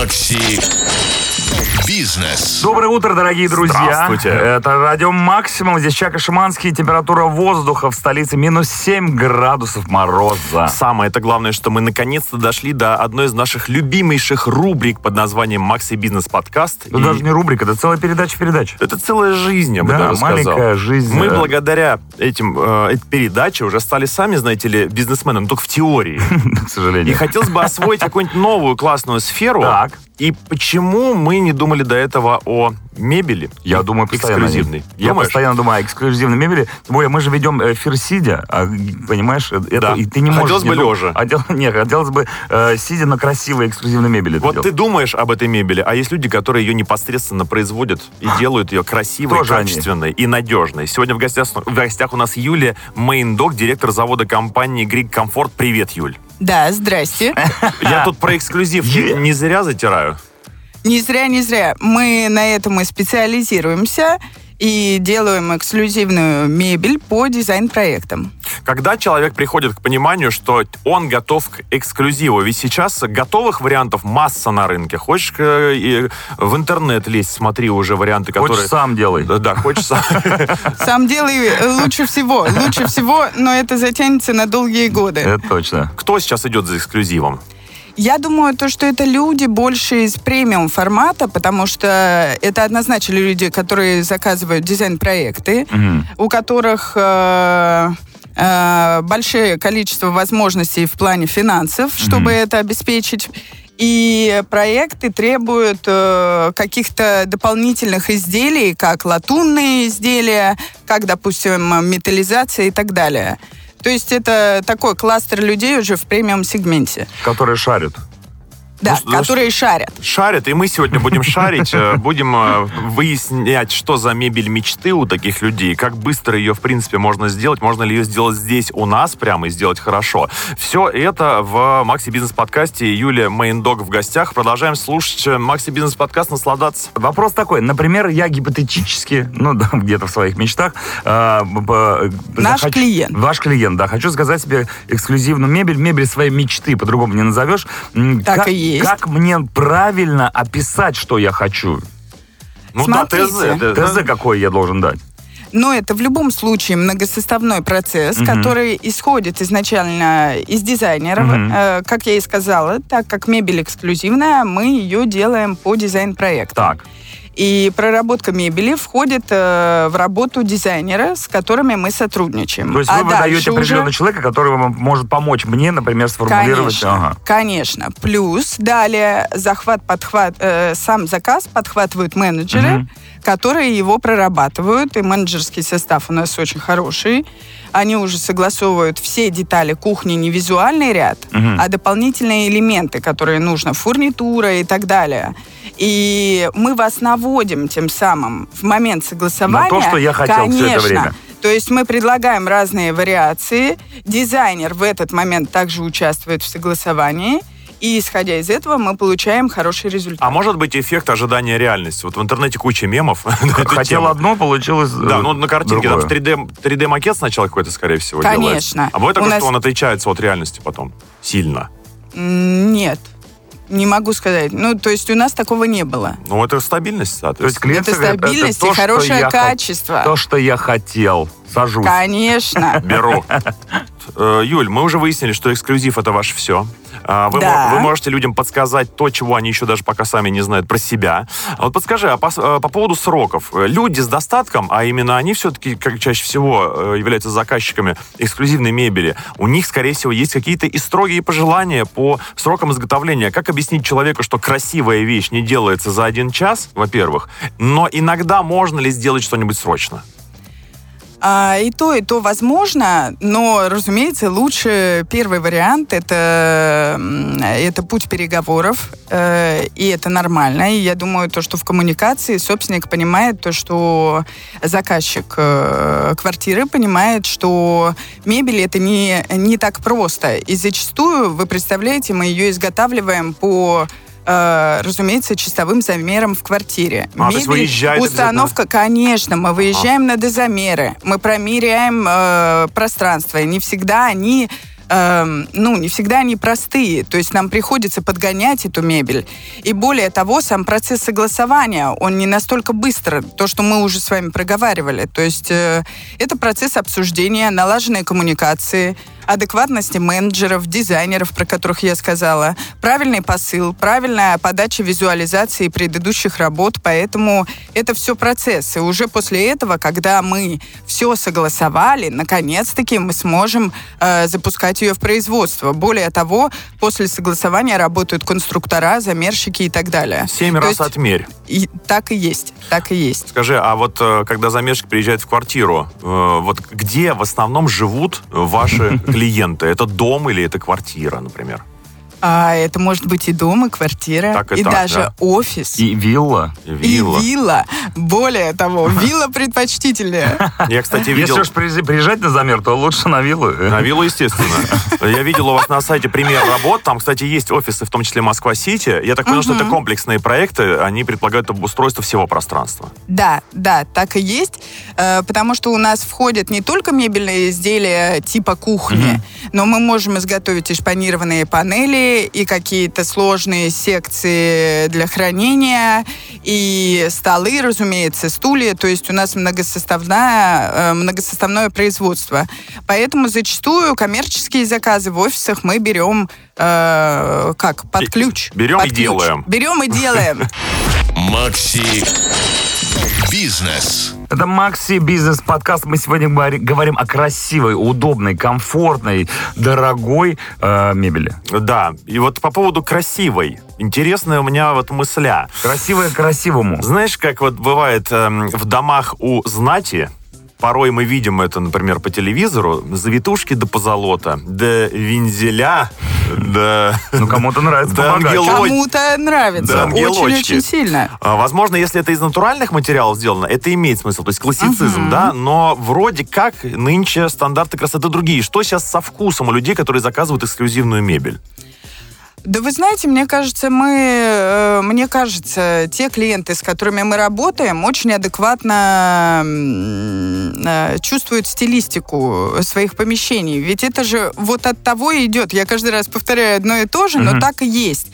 Макси Бизнес. Доброе утро, дорогие друзья. Здравствуйте. Это радио Максимум. Здесь Чака Шиманский. Температура воздуха в столице минус 7 градусов мороза. Самое это главное, что мы наконец-то дошли до одной из наших любимейших рубрик под названием «Макси Бизнес Подкаст». Это И даже не рубрика, это целая передача передача. Это целая жизнь, я бы Да, даже сказал. маленькая жизнь, Мы да. благодаря этим э, этой передаче уже стали сами, знаете ли, бизнесменами, но только в теории. К сожалению. И хотелось бы освоить какую-нибудь новую классную сферу. Так. И почему мы не думали до этого о мебели? Я думаю, постоянно. Эксклюзивной. Я Думаешь? постоянно думаю о эксклюзивной мебели. Тем более, мы же ведем эфир сидя, а, понимаешь? Это, Да. И ты не можешь... Хотелось бы не дум- лежа. А дел- Нет, хотелось бы э, сидя на красивой эксклюзивной мебели. Вот ты думаешь об этой мебели, а есть люди, которые ее непосредственно производят и делают ее красивой, Тоже они. качественной и надежной. Сегодня в гостях, в гостях у нас Юлия Мейндок, директор завода компании Грик Комфорт. Привет, Юль. Да, здрасте. Я тут про эксклюзив не зря затираю. Не зря, не зря. Мы на этом и специализируемся и делаем эксклюзивную мебель по дизайн-проектам. Когда человек приходит к пониманию, что он готов к эксклюзиву, ведь сейчас готовых вариантов масса на рынке. Хочешь э, и в интернет лезть, смотри уже варианты, Хочешь, которые... сам делай. Да, да, хочешь сам. Сам делай э, лучше всего. Лучше всего, но это затянется на долгие годы. Это точно. Кто сейчас идет за эксклюзивом? Я думаю, то, что это люди больше из премиум формата, потому что это однозначно люди, которые заказывают дизайн-проекты, Мгм. у которых э, э, большое количество возможностей в плане финансов, чтобы это обеспечить. И проекты требуют э, каких-то дополнительных изделий, как латунные изделия, как, допустим, металлизация и так далее. То есть это такой кластер людей уже в премиум-сегменте. Которые шарят. Да, Ну, которые шарят. Шарят, и мы сегодня будем шарить, э, будем э, выяснять, что за мебель мечты у таких людей, как быстро ее, в принципе, можно сделать, можно ли ее сделать здесь у нас прямо и сделать хорошо. Все это в Макси Бизнес подкасте. Юлия Мейндог в гостях. Продолжаем слушать э, Макси Бизнес подкаст, насладаться. Вопрос такой. Например, я гипотетически, ну да, где-то в своих мечтах... э, Наш захочу- клиент. Ваш клиент, да. Хочу заказать себе эксклюзивную мебель, мебель своей мечты, по-другому не назовешь. Так как, и есть. Как мне правильно описать, что я хочу? Ну Смотрите. да, ТЗ. да, ТЗ какой я должен дать? Но это в любом случае многосоставной процесс, Мгм. который исходит изначально из дизайнеров. Мгм. Э, Как я и сказала, так как мебель эксклюзивная, мы ее делаем по дизайн-проекту. Так. И проработка мебели входит э, в работу дизайнера, с которыми мы сотрудничаем. То есть А вы выдаете дальше уже- определенного человека, который вам может помочь мне, например, сформулировать... Конечно, Ага. конечно. Плюс далее захват, подхват, э, сам заказ подхватывают менеджеры, Мгм. Которые его прорабатывают. И менеджерский состав у нас очень хороший. Они уже согласовывают все детали кухни, не визуальный ряд, Мгм. а дополнительные элементы, которые нужно, фурнитура и так далее. И мы вас наводим тем самым в момент согласования. На то, что я хотел Конечно. всё это время. То есть мы предлагаем разные вариации. Дизайнер в этот момент также участвует в согласовании. И исходя из этого мы получаем хороший результат. А может быть эффект ожидания реальности? Вот в интернете куча мемов. Хотел одно, получилось Да, э, ну на картинке там другое. 3D, 3D-макет сначала какой-то, скорее всего, Конечно. А бывает такое, что он отличается от реальности потом? Сильно. Нет, не могу сказать. Ну, то есть у нас такого не было. Ну, это стабильность, То есть соответственно. клиент Это стабильность то, и хорошее я хот- качество. То, что я хотел. Сажусь. Конечно. Беру. Э, Юль, мы уже выяснили, что эксклюзив это ваше все. А, Вы, Да. вы можете людям подсказать то, чего они еще даже пока сами не знают про себя. А вот подскажи, а по, э, по поводу сроков. Э, Люди с достатком, а именно они все-таки, как чаще всего, э, являются заказчиками эксклюзивной мебели, у них, скорее всего, есть какие-то и строгие пожелания по срокам изготовления. Как объяснить человеку, что красивая вещь не делается за один час, во-первых, но иногда можно ли сделать что-нибудь срочно? А, и то, и то возможно, но, разумеется, лучше первый вариант это, это путь переговоров, э, и это нормально. И я думаю, то, что в коммуникации собственник понимает то, что заказчик э, квартиры понимает, что мебель это не, не так просто. И зачастую, вы представляете, мы ее изготавливаем по э, разумеется, чистовым замером в квартире. А, то есть выезжает установка, конечно, мы выезжаем на дозамеры, мы промеряем э, пространство, и не всегда они эм, ну, не всегда они простые. То есть нам приходится подгонять эту мебель. И более того, сам процесс согласования, он не настолько быстро, то, что мы уже с вами проговаривали. То есть э, это процесс обсуждения, налаженной коммуникации, адекватности менеджеров, дизайнеров, про которых я сказала, правильный посыл, правильная подача визуализации предыдущих работ, поэтому это все процесс. И уже после этого, когда мы все согласовали, наконец-таки мы сможем э, запускать ее в производство. Более того, после согласования работают конструктора, замерщики и так далее. Семь То раз есть отмерь. и так и есть, так и есть. Скажи, а вот э, когда замерщик приезжает в квартиру, э, вот где в основном живут ваши клиенты? Это дом или это квартира, например? А это может быть и дом, и квартира, Так и и так, даже да. офис. И вилла. Вилла. И вилла. Более того, вилла предпочтительнее. Я, кстати, видел... Если уж приезж- приезжать на замер, то лучше на виллу. На виллу, естественно. Я видел у вас на сайте пример работ. Там, кстати, есть офисы, в том числе Москва-Сити. Я так понял, что это комплексные проекты. Они предполагают обустройство всего пространства. Да, да, так и есть. Э, Потому что у нас входят не только мебельные изделия типа кухни, но мы можем изготовить и шпанированные панели, и какие-то сложные секции для хранения, и столы, разумеется, стулья. То есть у нас многосоставная, э, многосоставное производство. Поэтому зачастую коммерческие заказы в офисах мы берем э, как под ключ. берем Под и ключ. делаем. Берем и делаем. Макси Бизнес. Это Макси Бизнес Подкаст. Мы сегодня говори- говорим о красивой, удобной, комфортной, дорогой э, мебели. Да, и вот по поводу красивой. Интересная у меня вот мысля. Красивая красивому. Знаешь, как вот бывает эм, в домах у знати, порой мы видим это, например, по телевизору, завитушки до позолота, до вензеля, до... Ну, кому-то нравится Да, помогать. ангел- Ангелоч- Кому-то нравится. Да. Очень-очень сильно. А, Возможно, если это из натуральных материалов сделано, это имеет смысл, то есть классицизм, да, но вроде как нынче стандарты красоты другие. Что сейчас со вкусом у людей, которые заказывают эксклюзивную мебель? Да вы знаете, мне кажется, мы, э, мне кажется, те клиенты, с которыми мы работаем, очень адекватно э, чувствуют стилистику своих помещений. Ведь это же вот от того и идет. Я каждый раз повторяю одно и то же, но так и есть.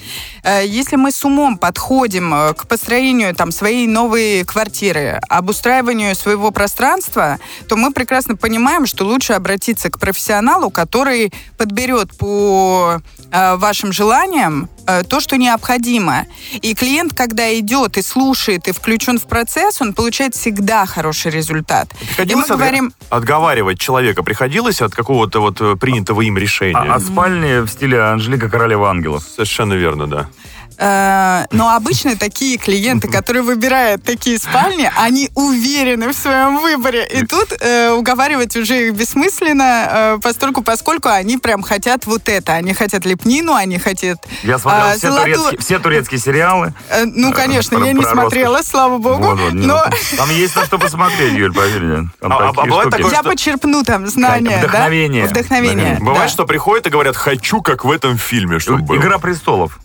Э, Если мы с умом подходим к построению там своей новой квартиры, обустраиванию своего пространства, то мы прекрасно понимаем, что лучше обратиться к профессионалу, который подберет по вашим желаниям э, то, что необходимо. И клиент, когда идет и слушает, и включен в процесс, он получает всегда хороший результат. И мы Приходилось отга- говорим, отговаривать человека? Приходилось от какого-то вот э, принятого им решения? А, от спальни в стиле Анжелика Королева Ангелов. Совершенно верно, да. Э, но обычно такие клиенты, которые выбирают такие спальни, они уверены в своем выборе. И тут э, уговаривать уже их бессмысленно, э, постольку, поскольку они прям хотят вот это. Они хотят лепнину, они хотят... Я смотрел э, все, золотую- турецкие, все турецкие сериалы. Э, ну, конечно, про- я не про смотрела, слава богу. Вот, вот, но ну, Там есть на что посмотреть, Юль, поверь мне. А- а такое, я что- почерпну там знания, да? Вдохновение. Вдохновение. Бывает, да. что приходят и говорят, хочу, как в этом фильме, чтобы было». Игра престолов.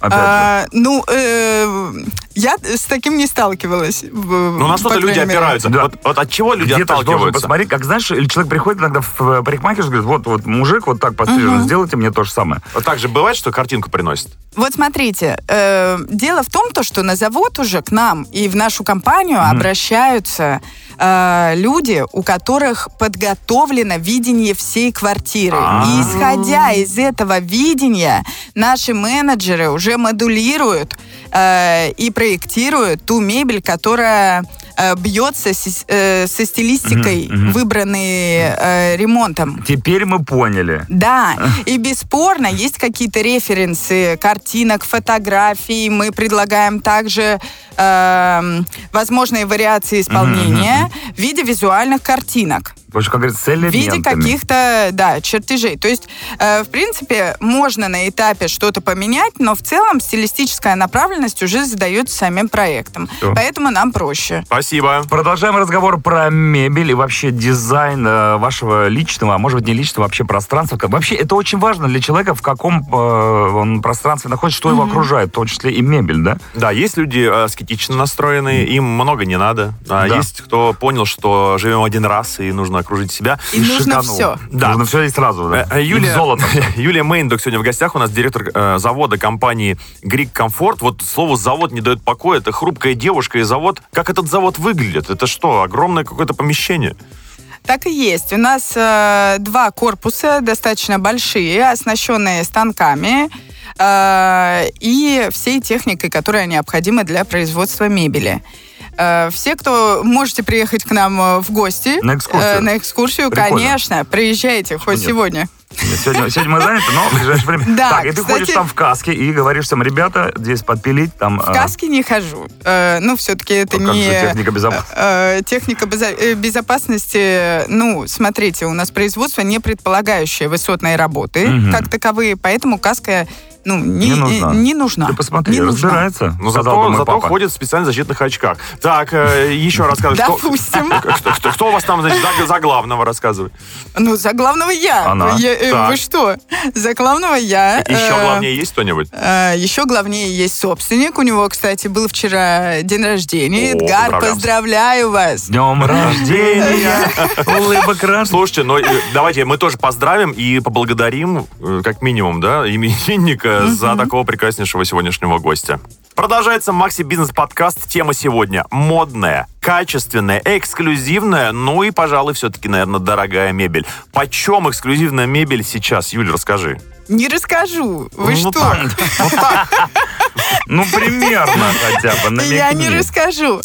А, ну, э, я с таким не сталкивалась. Ну, на что-то люди опираются. Да. Вот, вот от чего люди должен отталкиваются? посмотреть, как знаешь, или человек приходит иногда в э, парикмахерскую, говорит, вот, вот мужик вот так пострижен, сделайте мне то же самое. Вот так же бывает, что картинку приносят? Вот смотрите, э, дело в том, то, что на завод уже к нам и в нашу компанию обращаются э, люди, у которых подготовлено видение всей квартиры. И исходя из этого видения, наши менеджеры уже модулируют э, и проектируют ту мебель, которая бьется с- э, со стилистикой, выбранной э, ремонтом. Теперь мы поняли. Да, и бесспорно есть какие-то референсы картинок, фотографий. Мы предлагаем также эм, возможные вариации исполнения в виде визуальных картинок. Что, как говорится, с В виде элементами. каких-то, да, чертежей. То есть, э, в принципе, можно на этапе что-то поменять, но в целом стилистическая направленность уже задается самим проектом. Всё. Поэтому нам проще. Спасибо. Продолжаем разговор про мебель и вообще дизайн э, вашего личного, а может быть не личного, вообще пространства. Вообще это очень важно для человека, в каком э, он пространстве находится, что его окружает, в том числе и мебель, да? Да, есть люди прагматично настроенные, им много не надо. А Да. есть кто понял, что живем один раз и нужно окружить себя. И нужно шиканул. все. Да. Нужно все и сразу. да. Э, э, Юлия, И золото. Юлия Мейндок сегодня в гостях. У нас директор э, завода компании Грик Комфорт. Вот слово завод не дает покоя. Это хрупкая девушка и завод. Как этот завод выглядит? Это что, огромное какое-то помещение? Так и есть. У нас э, два корпуса достаточно большие, оснащенные станками э, и всей техникой, которая необходима для производства мебели. Э, все, кто можете приехать к нам э, в гости На экскурсию. э, на экскурсию, Прикольно. конечно, приезжайте хоть нет? сегодня. Сегодня, сегодня мы заняты, но в ближайшее время. Да, так, и ты кстати- ходишь там в каске и говоришь всем, ребята, здесь подпилить, там... В каске не хожу. Э, ну, все-таки это а как не... же техника безопасности? Э, техника безо- э, безопасности, ну, смотрите, у нас производство не предполагающее высотной работы Мгм. как таковые, поэтому каска, ну, не, Не нужна. э, не нужна. Ты посмотри, Не нужна. разбирается, Ну, сказал бы зато, зато папа. ходит в специально защитных очках. Так, э, еще рассказывай. Допустим. Кто, у вас там, значит, за, за главного рассказывает? Ну, за главного я. Она. Э, Так. Вы что? За главного я. Еще Э, главнее есть кто-нибудь? э, Еще главнее есть собственник. У него, кстати, был вчера день рождения. О, Эдгар, поздравляю вас. Днем рождения, улыбок раз. Слушайте, ну давайте мы тоже поздравим и поблагодарим, как минимум, да, именинника за такого прекраснейшего сегодняшнего гостя. Продолжается Макси Бизнес подкаст. Тема сегодня модная, качественная, эксклюзивная, ну и, пожалуй, все-таки, наверное, дорогая мебель. Почем эксклюзивная мебель сейчас, Юль, расскажи. Не расскажу. Вы Ну, что? так, вот так. Ну, примерно хотя бы, Я не намекни. расскажу.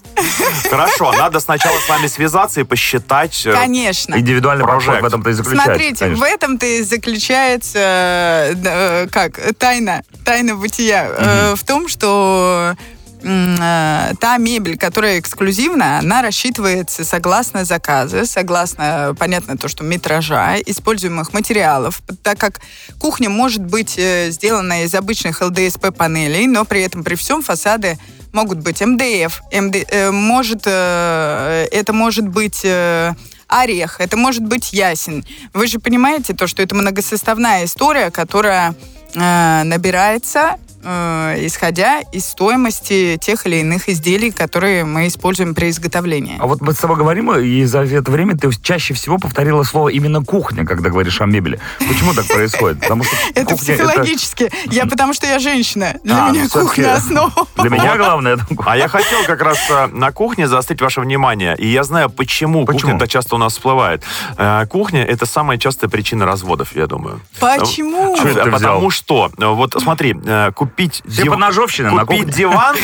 Хорошо, надо сначала с вами связаться и посчитать. э, Конечно. Индивидуальный Прожект. в этом-то и заключается. Смотрите, конечно. в этом-то и заключается э, э, как тайна, тайна бытия э, в том, что та мебель, которая эксклюзивна, она рассчитывается согласно заказа, согласно, понятно, то, что метража, используемых материалов, так как кухня может быть э, сделана из обычных ЛДСП-панелей, но при этом при всем фасады могут быть МДФ, МД, э, может, э, это может быть э, орех, это может быть ясень. Вы же понимаете то, что это многосоставная история, которая э, набирается э, исходя из стоимости тех или иных изделий, которые мы используем при изготовлении. А вот мы с тобой говорим, и за это время ты чаще всего повторила слово именно кухня, когда говоришь о мебели. Почему так происходит? Потому что Это кухня психологически. Я потому что я женщина. Для А, меня ну, кухня основа. Для меня главное это А я хотел как раз э, на кухне заострить ваше внимание. И я знаю, почему, Почему? кухня-то часто у нас всплывает. Э, Кухня — это самая частая причина разводов, я думаю. Почему? Потому что, вот смотри, э, купить... Все див- поножовщины на Купить диван...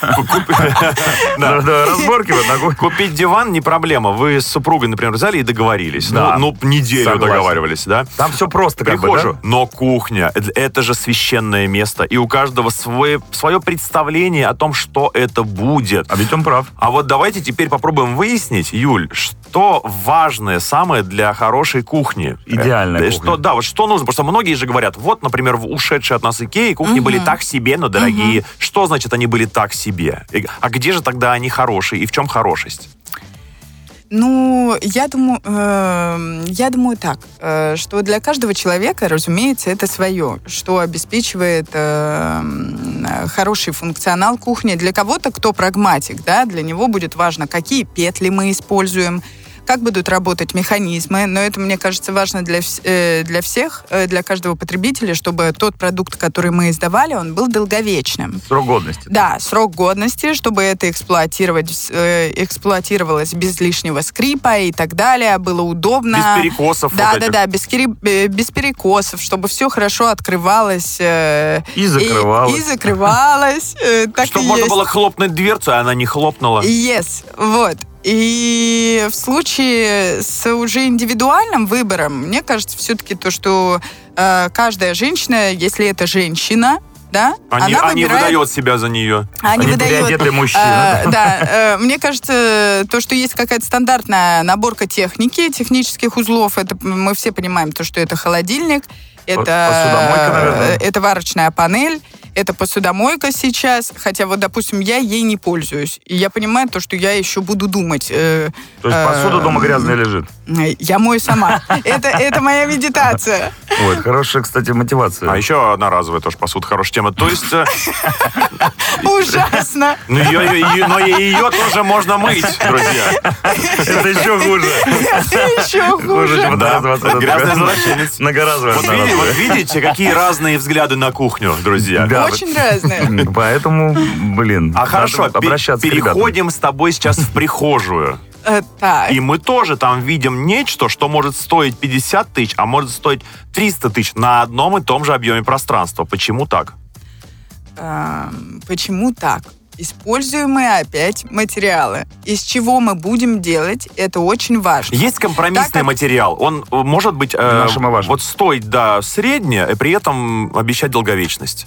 Разборки вот. Купить диван не проблема. Вы с супругой, например, взяли и договорились. Да. Ну, ну, неделю договаривались, да? Там все просто как бы, но кухня это- же священное место, и у каждого свое, представление о том, что это будет. А ведь он прав. А вот давайте теперь попробуем выяснить, Юль, что важное самое для хорошей кухни. Идеальная Э, кухня. Да, вот что нужно, потому что многие же говорят, вот, например, в ушедшие от нас Икеи кухни были так себе, но дорогие. Что значит они были так себе? А где же тогда они хорошие и в чем хорошесть? Ну, я думаю, эм, я думаю так, э, что для каждого человека, разумеется, это свое, что обеспечивает э, хороший функционал кухни. Для кого-то, кто прагматик, да, для него будет важно, какие петли мы используем, как будут работать механизмы, но это, мне кажется, важно для, э, для всех, э, для каждого потребителя, чтобы тот продукт, который мы издавали, он был долговечным. Срок годности. Да, срок годности, чтобы это эксплуатировать, э, эксплуатировалось без лишнего скрипа и так далее, было удобно. Без перекосов. Да, вот да, этих. да, без, без перекосов, чтобы все хорошо открывалось. э, И закрывалось. И, закрывалось. э, так Чтобы и можно есть. было хлопнуть дверцу, а она не хлопнула. Yes, вот. И в случае с уже индивидуальным выбором, мне кажется, все-таки то, что э, каждая женщина, если это женщина, да, не, она не выбирает... выдает себя за нее. не Они выдает- переодетые мужчины. Э, да, э, мне кажется, то, что есть какая-то стандартная наборка техники, технических узлов, это мы все понимаем, то, что это холодильник, это, посудомойка, наверное. э, это варочная панель, Это посудомойка сейчас, хотя вот, допустим, я ей не пользуюсь. И я понимаю то, что я еще буду думать. э, То есть посуда э, дома грязная лежит. Я мою сама. Это, это моя медитация. Ой, хорошая, кстати, мотивация. А еще одноразовая тоже посуда, хорошая тема. То есть, э, Ужасно. ну, но ее тоже можно мыть, друзья. Это еще хуже. Еще Хуже, грязный посуда. извращенец. Многоразовая Вот, видите, одноразовая. вот видите, какие разные взгляды на кухню, друзья. Да. Очень разные. Поэтому, блин, А хорошо, обращаться переходим с тобой сейчас в прихожую. Э, Так. И мы тоже там видим нечто, что может стоить 50 тысяч, а может стоить 300 тысяч на одном и том же объеме пространства. Почему так? Эм, Почему так? Используемые опять материалы. Из чего мы будем делать, это очень важно. Есть компромиссный Так материал. Он э, может быть э, вот стоить да, среднее, и при этом обещать долговечность.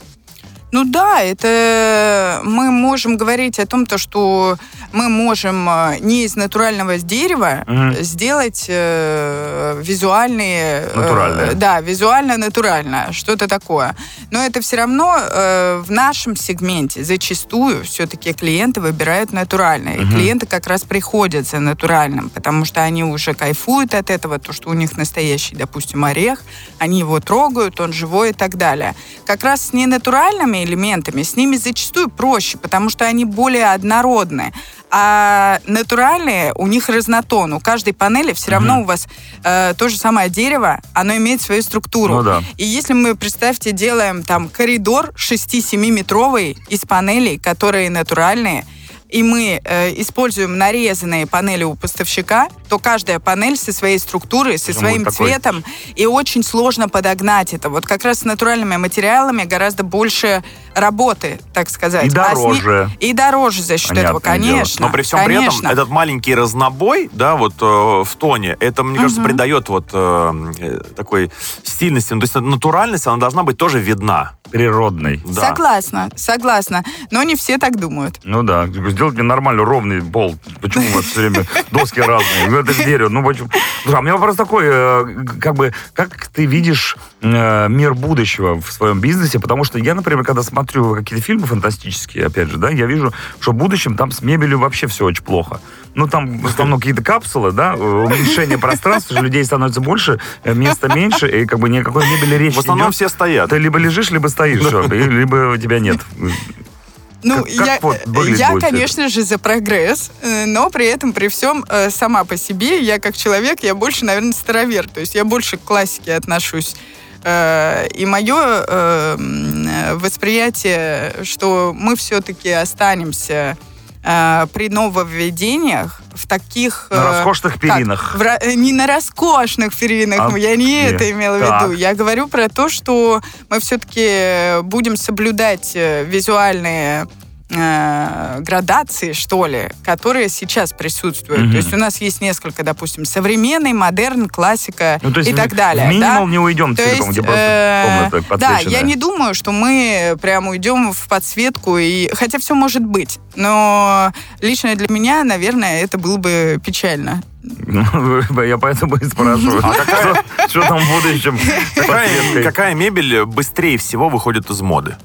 Ну да, это мы можем говорить о том, то, что мы можем э, не из натурального дерева Мгм. сделать э, визуальные... э, да, визуально натурально, что-то такое. Но это все равно э, в нашем сегменте зачастую все-таки клиенты выбирают натуральное. И клиенты как раз приходят за натуральным, потому что они уже кайфуют от этого, то, что у них настоящий, допустим, орех, они его трогают, он живой и так далее. Как раз с ненатуральными элементами, с ними зачастую проще, потому что они более однородны. А натуральные, у них разнотон. У каждой панели все равно у вас э, то же самое дерево, оно имеет свою структуру. Ну да. И если мы, представьте, делаем там коридор 6-7 метровый из панелей, которые натуральные, и мы э, используем нарезанные панели у поставщика, то каждая панель со своей структурой, со Прям своим такой. цветом, и очень сложно подогнать это. Вот как раз с натуральными материалами гораздо больше работы, так сказать. И А с ни- дороже. И дороже за счет этого, Понятное дело. конечно. Но при всем при этом конечно. этот маленький разнобой, да, вот э, в тоне, это, мне кажется, Мгм. придает вот э, э, такой стильности. Ну, то есть натуральность, она должна быть тоже видна. Природный. Да. Согласна, согласна. Но не все так думают. Ну да, сделать мне нормальный ровный пол. Почему у вас все время доски разные? Ну, Это дерево. Ну почему? Слушай, а у меня вопрос такой, э, как бы, как ты видишь э, мир будущего в своем бизнесе? Потому что я, например, когда смотрю какие-то фильмы фантастические, опять же, да, я вижу, что в будущем там с мебелью вообще все очень плохо. Ну, там в основном какие-то капсулы, да, э, уменьшение пространства, людей становится больше, э, места меньше, и как бы никакой мебели речи В основном идет. все стоят. Ты либо лежишь, либо стоишь, либо тебя нет. Ну, Как- как я, вот выглядит я конечно же, за прогресс, э, но при этом, при всем, э, сама по себе, я как человек, я больше, наверное, старовер. То есть я больше к классике отношусь. Э, И мое э, э, восприятие, что мы все-таки останемся э, при нововведениях в таких... На э, роскошных как, перинах. в ра- э, не на роскошных перинах, А я не где? это имела в виду. Я говорю про то, что мы все-таки будем соблюдать визуальные э, градации, что ли, которые сейчас присутствуют. Мгм. То есть у нас есть несколько, допустим, современный, модерн, классика Ну, то есть и так далее. В минимал да? не уйдем То целиком, есть, где просто э, комната Да, я не думаю, что мы прям уйдем в подсветку, и хотя все может быть, но лично для меня, наверное, это было бы печально. Я поэтому и спрашиваю. А какая- Что- Что там в будущем? Какая, какая мебель быстрее всего выходит из моды?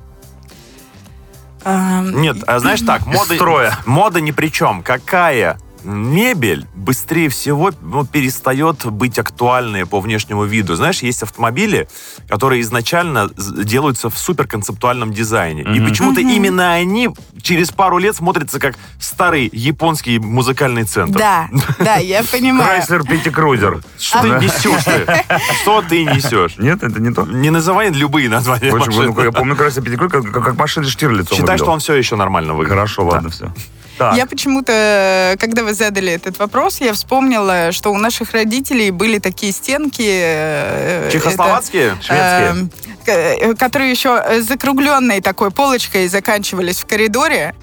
Эм, Нет, а знаешь так, мода, мода ни при чем. Какая мебель быстрее всего ну, перестает быть актуальной по внешнему виду. Знаешь, есть автомобили, которые изначально делаются в суперконцептуальном дизайне. И Мгм. почему-то Мгм. именно они через пару лет смотрятся как старый японский музыкальный центр. Да, да, я понимаю. Крайслер Пятикрузер. Что ты Да. несешь ты? Что ты несешь? Нет, это не то. Не называй любые названия Очень, машин. ну, я помню Крайслер Пятикрузер, как, машина Штирлица. Считай, что он все еще нормально выглядит. Хорошо, ладно, все. Так, Я почему-то, когда вы задали этот вопрос, я вспомнила, что у наших родителей были такие стенки. э, Чехословацкие? это, Шведские. э, к- которые еще закругленной такой полочкой заканчивались в коридоре.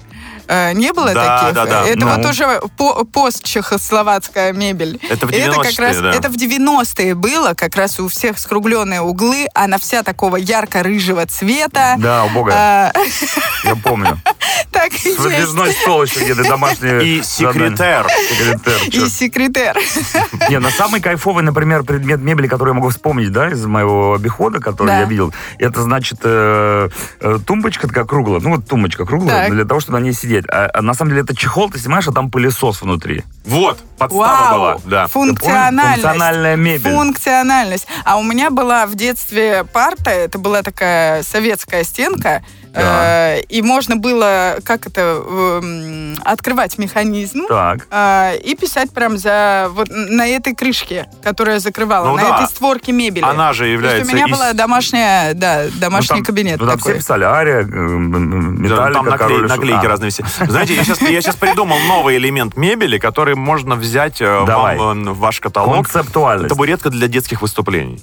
Э, не было Да, таких? да, да. Это Ну. вот уже по- постчехословацкая мебель. Это в И как 90-е, раз, да. Это в 90-е было, как раз у всех скругленные углы, она вся такого ярко-рыжего цвета. Да, убого. А, Я помню. так и С выдвижной стол еще где-то домашние. И секретер. Секретер. И чё. секретарь. Не, на самый кайфовый, например, предмет мебели, который я могу вспомнить, да, из моего обихода, который я видел, это, значит, э, э, тумбочка такая круглая, ну вот тумбочка круглая, для того, чтобы на ней сидеть. А, а на самом деле это чехол, ты снимаешь, а там пылесос внутри. Вот, подстава была. Вау! Да. Функциональность. Функциональная мебель. Функциональность. А у меня была в детстве парта, это была такая советская стенка, Да. э, и можно было, как это, открывать механизм Так. э, и писать прям за вот на этой крышке, которая закрывала, Ну на да. этой створке мебели. Она же То есть является... у меня из- была домашняя, да, домашний Ну, там- кабинет ну, там такой. все писали Ария, э, Металлика, там наклей- и наклейки А, разные все. Знаете, я сейчас, я сейчас придумал новый элемент мебели, который можно взять Давай. вам в ваш каталог. Концептуальность. Табуретка для детских выступлений.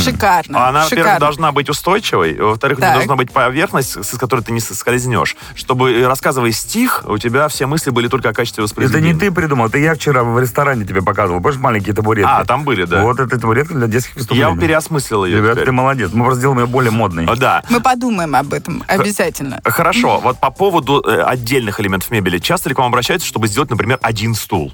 Шикарно. Она, во-первых, должна быть устойчивой, во-вторых, у нее должна быть поверхность, с с которой ты не соскользнешь. Чтобы, э, рассказывая стих, у тебя все мысли были только о качестве Это воспроизведения. не ты придумал, это я вчера в ресторане тебе показывал. Помнишь маленькие табуретки? А, там были, да. Вот это табуретка для детских выступлений. Я переосмыслил ее. Ребят, теперь. ты молодец. Мы просто сделаем ее более модной. Да. Мы подумаем об этом обязательно. Хорошо, вот по поводу э, отдельных элементов мебели. Часто ли к вам обращаются, чтобы сделать, например, один стул?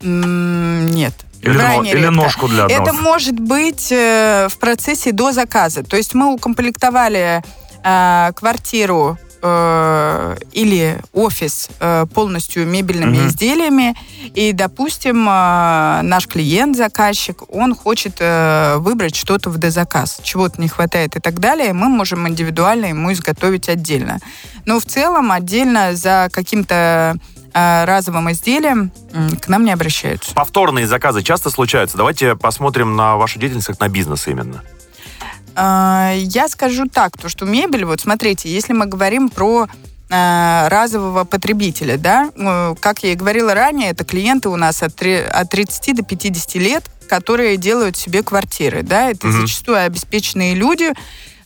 Нет. Или но- или ножку для одного. Это может быть э, в процессе до заказа. То есть мы укомплектовали э, квартиру э, или офис э, полностью мебельными Мгм. изделиями, и, допустим, э, наш клиент, заказчик, он хочет э, выбрать что-то в дозаказ, чего-то не хватает и так далее, мы можем индивидуально ему изготовить отдельно. Но в целом отдельно за каким-то разовым изделием к нам не обращаются. Повторные заказы часто случаются. Давайте посмотрим на вашу деятельность как на бизнес именно. А, Я скажу так, то что мебель, вот смотрите, если мы говорим про э, разового потребителя, да, э, как я и говорила ранее, это клиенты у нас от, три- от 30 до 50 лет, которые делают себе квартиры, да, это Мгм. зачастую обеспеченные люди,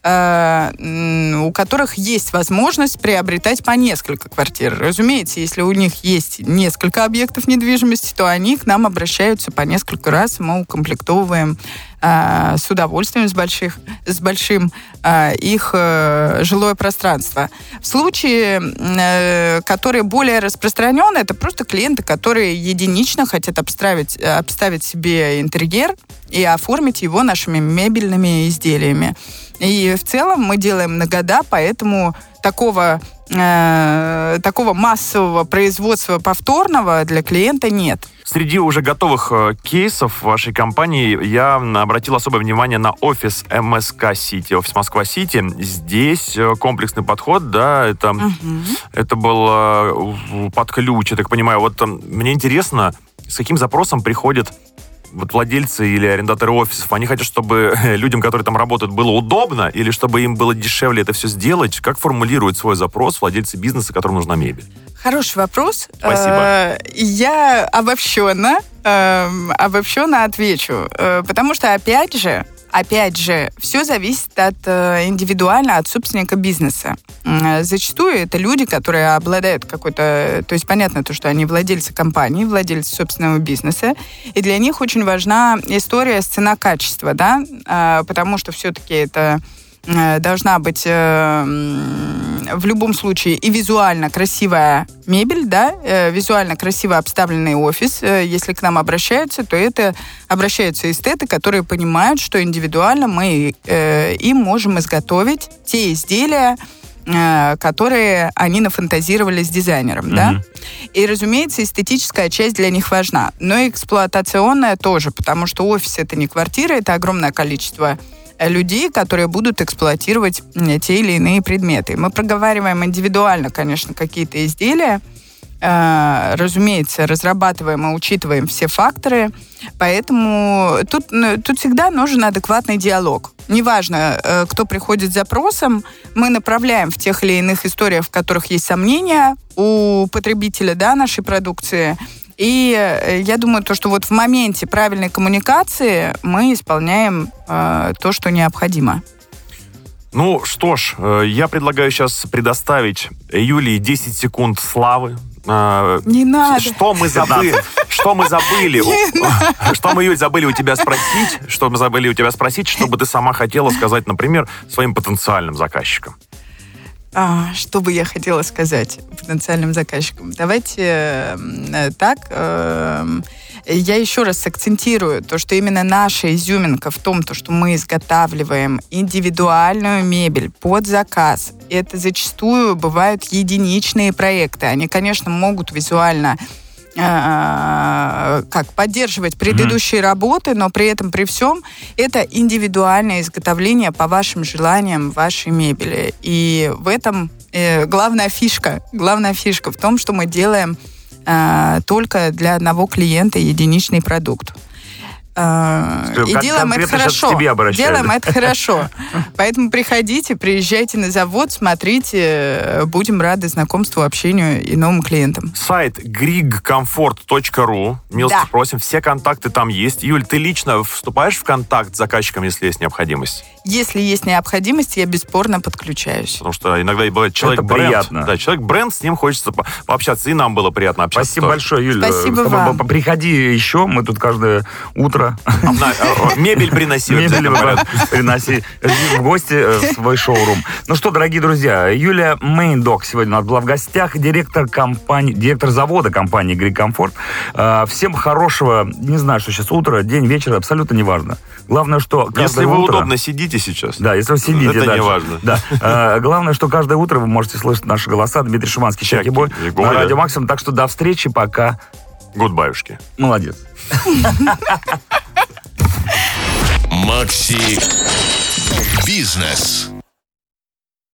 м, у которых есть возможность приобретать по несколько квартир. Разумеется, если у них есть несколько объектов недвижимости, то они к нам обращаются по несколько раз, мы укомплектовываем э, с удовольствием, с, больших, с большим э, их э, жилое пространство. В случае, который более распространен, это просто клиенты, которые единично хотят обставить, обставить себе интерьер и оформить его нашими мебельными изделиями. И в целом мы делаем на года, поэтому такого, такого массового производства повторного для клиента нет. Среди уже готовых э, кейсов вашей компании я обратил особое внимание на офис МСК Сити, офис Москва-Сити. Здесь э, комплексный подход, да, это, это был э, под ключ, я так понимаю. Вот мне интересно, с каким запросом приходят вот владельцы или арендаторы офисов, они хотят, чтобы людям, которые там работают, было удобно, или чтобы им было дешевле это все сделать? Как формулирует свой запрос владельцы бизнеса, которым нужна мебель? Хороший вопрос. Спасибо. Э, Я обобщенно, эм, обобщенно отвечу, Э, потому что опять же, опять же, все зависит от э, индивидуально от собственника бизнеса. Э, Зачастую это люди, которые обладают какой-то, то есть понятно то, что они владельцы компании, владельцы собственного бизнеса, и для них очень важна история с цена-качество, да, Э, потому что все-таки это э, должна быть э, в любом случае и визуально красивая мебель, да, э, визуально красиво обставленный офис. Э, Если к нам обращаются, то это обращаются эстеты, которые понимают, что индивидуально мы э, им можем изготовить те изделия, э, которые они нафантазировали с дизайнером, да. Мгм. И, разумеется, эстетическая часть для них важна, но и эксплуатационная тоже, потому что офис это не квартира, это огромное количество э, людей, которые будут эксплуатировать те или иные предметы. Мы проговариваем индивидуально, конечно, какие-то изделия, Э, разумеется, разрабатываем и учитываем все факторы, поэтому тут, ну, тут всегда нужен адекватный диалог. Неважно, э, кто приходит с запросом, мы направляем в тех или иных историях, в которых есть сомнения у потребителя да, нашей продукции. И э, я думаю, то, что вот в моменте правильной коммуникации мы исполняем э, то, что необходимо. Ну что ж, э, я предлагаю сейчас предоставить Юлии 10 секунд славы. Э, Не надо. Что мы забыли? Что мы забыли? Что мы, Юль, забыли у тебя спросить? Что мы забыли у тебя спросить, что бы ты сама хотела сказать, например, своим потенциальным заказчикам? А, что бы я хотела сказать потенциальным заказчикам? Давайте э, так. эм, я еще раз акцентирую то, что именно наша изюминка в том, то, что мы изготавливаем индивидуальную мебель под заказ. Это зачастую бывают единичные проекты. Они, конечно, могут визуально э, как поддерживать предыдущие работы, но при этом при всем это индивидуальное изготовление по вашим желаниям вашей мебели. И в этом э, главная фишка, главная фишка в том, что мы делаем э, только для одного клиента единичный продукт. Э, Что, И делаем это хорошо. Делаем это хорошо. Поэтому приходите, приезжайте на завод, смотрите. э, Будем рады знакомству, общению и новым клиентам. Сайт grigcomfort.ru. Милости Да. просим, все контакты там есть. Юль, ты лично вступаешь в контакт с заказчиком, если есть необходимость? Если есть необходимость, я бесспорно подключаюсь. Потому что иногда и бывает человек Это бренд. приятно. Да, человек бренд, с ним хочется по- пообщаться. И нам было приятно общаться. Спасибо тоже. большое, Юля. Спасибо Чтобы- вам. Приходи еще, мы тут каждое утро Обна- э, Мебель приноси. Мебель приноси в гости э, в свой шоурум. Ну что, дорогие друзья, Юлия Мейндок сегодня у нас была в гостях, директор компании, директор завода компании Грик Комфорт. Э, Всем хорошего, не знаю, что сейчас утро, день, вечер, абсолютно неважно. Главное, что Если вы утро- удобно сидите сейчас. Да, если вы сидите Это не важно. Да. Главное, что каждое утро вы можете слышать наши голоса. Дмитрий Шиманский, Чаки Бой на. Радио Максимум. Так что до встречи, пока. Гудбаюшки. Молодец. Макси Бизнес.